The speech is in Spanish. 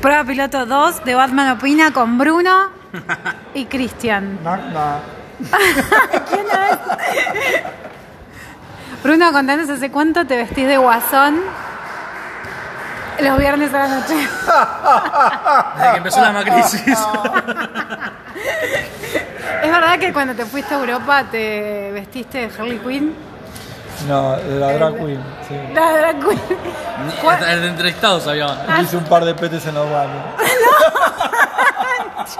Prueba piloto 2 de Batman Opina con Bruno y Cristian. ¿Quién es? Bruno, contanos hace cuánto te vestís de guasón los viernes a la noche. Desde que empezó la macrisis. ¿Es verdad que cuando te fuiste a Europa te vestiste de Harley Quinn? No, la drag queen. Sí. La drag queen. El entrevistado sabía. Ah, Hice un par de petes en los baños. no.